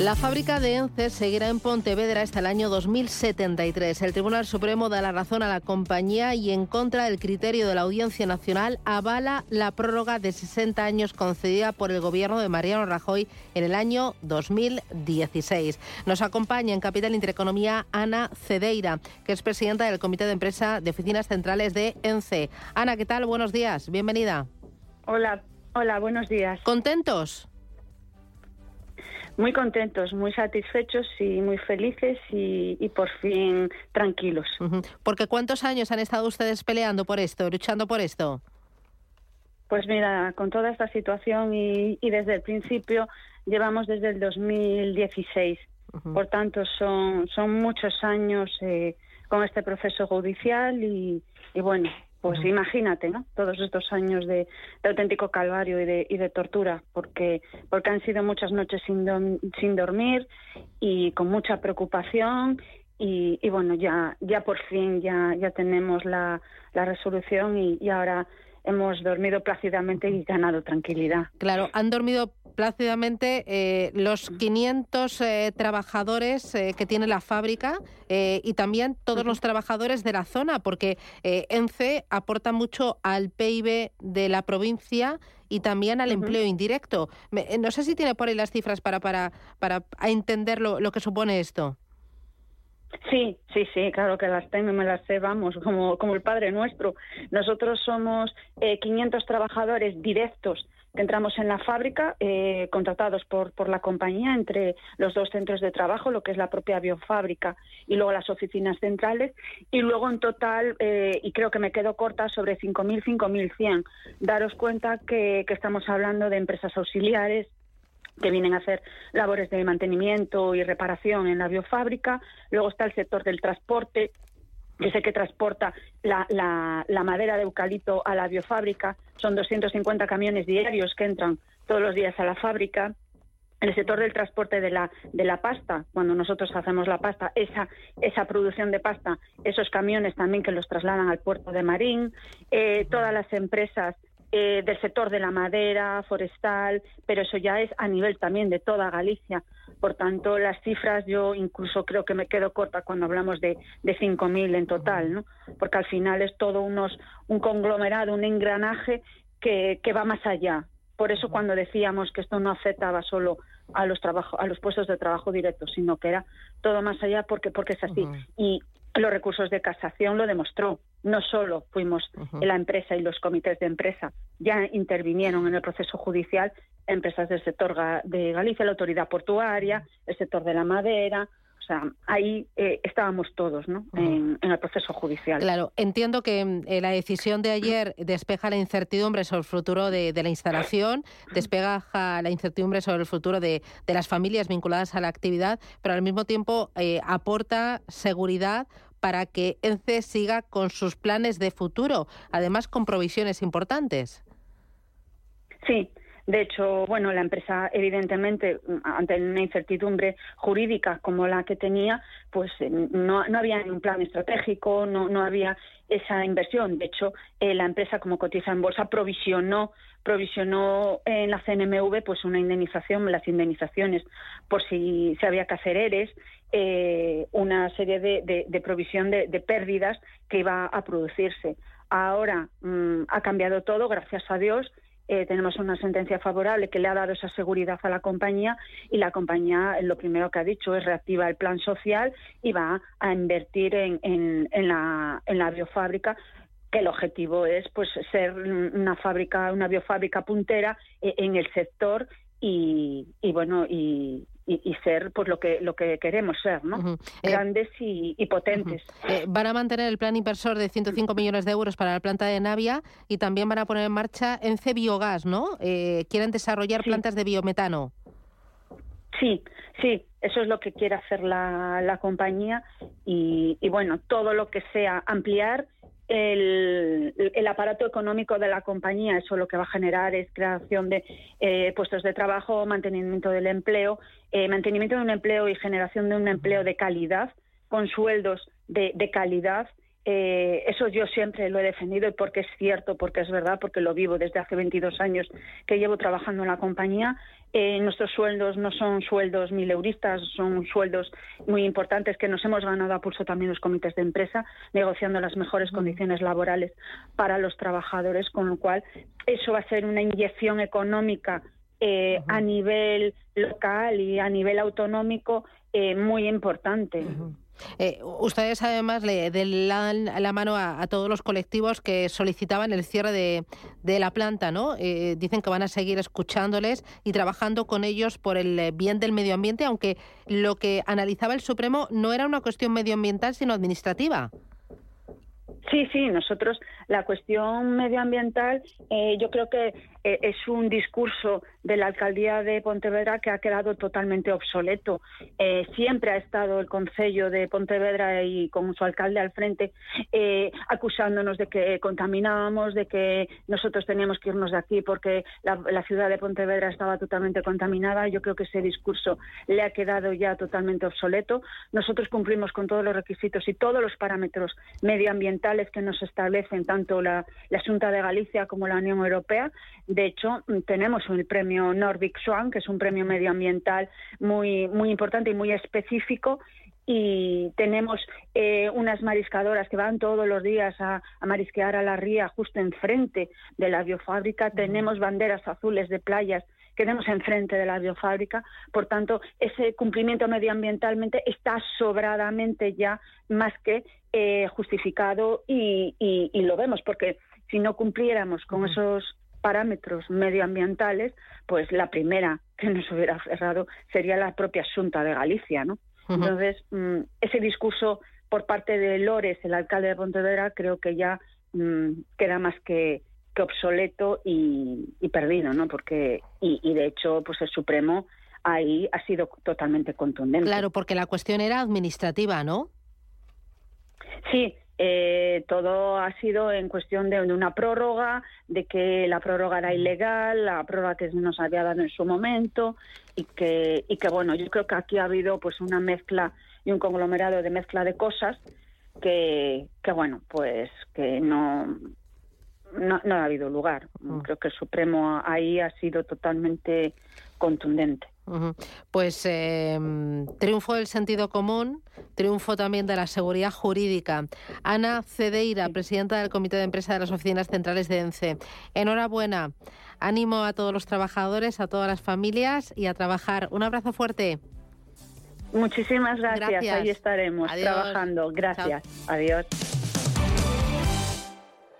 La fábrica de ENCE seguirá en Pontevedra hasta el año 2073. El Tribunal Supremo da la razón a la compañía y en contra del criterio de la Audiencia Nacional avala la prórroga de 60 años concedida por el gobierno de Mariano Rajoy en el año 2016. Nos acompaña en Capital Intereconomía Ana Cedeira, que es presidenta del Comité de Empresa de Oficinas Centrales de ENCE. Ana, ¿qué tal? Buenos días. Bienvenida. Hola, hola, buenos días. ¿Contentos? Muy contentos, muy satisfechos y muy felices y, por fin tranquilos. Porque ¿cuántos años han estado ustedes peleando por esto, luchando por esto? Pues mira, con toda esta situación y, desde el principio llevamos desde el 2016. Por tanto, son, son muchos años eh, con este proceso judicial y, y bueno, pues imagínate, ¿no? Todos estos años de, auténtico calvario y de, y de, tortura, porque porque han sido muchas noches sin, sin dormir y con mucha preocupación y, y, bueno, ya ya por fin ya ya tenemos la, la resolución y, y ahora hemos dormido plácidamente y ganado tranquilidad. Claro, han dormido plácidamente eh, los 500 eh, trabajadores eh, que tiene la fábrica y también todos los trabajadores de la zona, porque ENCE aporta mucho al PIB de la provincia y también al empleo indirecto. no sé si tiene por ahí las cifras para, para, para entender lo, lo que supone esto. Sí, sí, sí, claro que las tengo me las sé, vamos, como, como el Padre Nuestro. Nosotros somos eh, 500 trabajadores directos que entramos en la fábrica, eh, contratados por, por la compañía entre los dos centros de trabajo, lo que es la propia biofábrica y luego las oficinas centrales, y luego en total, eh, y creo que me quedo corta, sobre 5.000, 5.100. Daros cuenta que, que estamos hablando de empresas auxiliares, que vienen a hacer labores de mantenimiento y reparación en la biofábrica. Luego está el sector del transporte, que es el que transporta la, la, madera de eucalipto a la biofábrica. Son 250 camiones diarios que entran todos los días a la fábrica. El sector del transporte de la, de la pasta, cuando nosotros hacemos la pasta, esa, esa producción de pasta, esos camiones también que los trasladan al puerto de Marín, eh, todas las empresas eh, del sector de la madera, forestal, pero eso ya es a nivel también de toda Galicia. Por tanto, las cifras yo incluso creo que me quedo corta cuando hablamos de, de 5.000 en total, ¿no? porque al final es todo unos, un conglomerado, un engranaje que, que va más allá. Por eso cuando decíamos que esto no afectaba solo a los trabajo, a los puestos de trabajo directos, sino que era todo más allá porque porque es así. Y los recursos de casación lo demostró. No solo fuimos la empresa y los comités de empresa, ya intervinieron en el proceso judicial empresas del sector de Galicia, la autoridad portuaria, el sector de la madera, o sea, ahí eh, estábamos todos ¿no? en, el proceso judicial. Claro, entiendo que eh, la decisión de ayer despeja la incertidumbre sobre el futuro de, la instalación, despeja la incertidumbre sobre el futuro de, las familias vinculadas a la actividad, pero al mismo tiempo eh, aporta seguridad para que ENCE siga con sus planes de futuro, además con provisiones importantes. Sí, de hecho, bueno, la empresa, evidentemente, ante una incertidumbre jurídica como la que tenía, pues eh, no, no había un plan estratégico, no, no había esa inversión. De hecho, eh, la empresa, como cotiza en bolsa, provisionó provisionó en la CNMV pues una indemnización, las indemnizaciones por si se había que hacer ERES, eh, una serie de, de, provisión de, pérdidas que iba a producirse. Ahora mm, ha cambiado todo, gracias a Dios, eh, tenemos una sentencia favorable que le ha dado esa seguridad a la compañía y la compañía lo primero que ha dicho es reactiva el plan social y va a invertir en, en, la, en la biofábrica que el objetivo es pues ser una fábrica, una biofábrica puntera eh, en el sector y, y bueno y, y, ser pues lo que lo que queremos ser, ¿no? Eh, Grandes y, potentes. Eh, van a mantener el plan inversor de 105 millones de euros para la planta de Navia y también van a poner en marcha ENCE Biogás, ¿no? Eh, quieren desarrollar plantas de biometano. Sí, sí, eso es lo que quiere hacer la, la compañía y, y bueno, todo lo que sea ampliar el, aparato económico de la compañía, eso lo que va a generar es creación de eh, puestos de trabajo, mantenimiento del empleo, eh, mantenimiento de un empleo y generación de un empleo de calidad, con sueldos de, calidad eh, eso yo siempre lo he defendido y porque es cierto, porque es verdad, porque lo vivo desde hace 22 años que llevo trabajando en la compañía. Eh, nuestros sueldos no son sueldos mileuristas, son sueldos muy importantes que nos hemos ganado a pulso también los comités de empresa, negociando las mejores condiciones laborales para los trabajadores, con lo cual eso va a ser una inyección económica eh, a nivel local y a nivel autonómico muy importante. Eh, ustedes además le dan la mano a, todos los colectivos que solicitaban el cierre de, la planta, ¿no? Eh, dicen que van a seguir escuchándoles y trabajando con ellos por el bien del medio ambiente, aunque lo que analizaba el Supremo no era una cuestión medioambiental, sino administrativa. Sí, sí, nosotros la cuestión medioambiental eh, yo creo que eh, es un discurso de la alcaldía de Pontevedra que ha quedado totalmente obsoleto. Eh, siempre ha estado el Concello de Pontevedra y con su alcalde al frente acusándonos de que contaminábamos, de que nosotros teníamos que irnos de aquí porque la, la ciudad de Pontevedra estaba totalmente contaminada. Yo creo que ese discurso le ha quedado ya totalmente obsoleto. Nosotros cumplimos con todos los requisitos y todos los parámetros medioambientales que nos establecen tanto la, Junta de Galicia como la Unión Europea. De hecho, tenemos el premio Nordic Swan, que es un premio medioambiental muy, muy importante y muy específico y tenemos eh, unas mariscadoras que van todos los días a, marisquear a la ría justo enfrente de la biofábrica. Tenemos banderas azules de playas tenemos enfrente de la biofábrica. Por tanto, ese cumplimiento medioambientalmente está sobradamente ya más que eh, justificado y, lo vemos, porque si no cumpliéramos con esos parámetros medioambientales, pues la primera que nos hubiera cerrado sería la propia Junta de Galicia, ¿no? Entonces, mm, ese discurso por parte de Lores, el alcalde de Pontevedra, creo que ya mm, queda más que, que obsoleto y, perdido, ¿no? Porque, y, y de hecho, pues el Supremo ahí ha sido totalmente contundente. Claro, porque la cuestión era administrativa, ¿no? Sí, eh, todo ha sido en cuestión de una prórroga, de que la prórroga era ilegal, la prórroga que nos había dado en su momento y que, y que bueno, yo creo que aquí ha habido pues una mezcla y un conglomerado de mezcla de cosas que, que bueno, pues que no, no, no ha habido lugar. Mm. Creo que el Supremo ahí ha sido totalmente contundente. Pues eh, triunfo del sentido común, triunfo también de la seguridad jurídica. Ana Cedeira, presidenta del Comité de Empresa de las Oficinas Centrales de ENCE. Enhorabuena. Ánimo a todos los trabajadores, a todas las familias y a trabajar. Un abrazo fuerte. Muchísimas gracias. Ahí estaremos trabajando. Gracias. Adiós.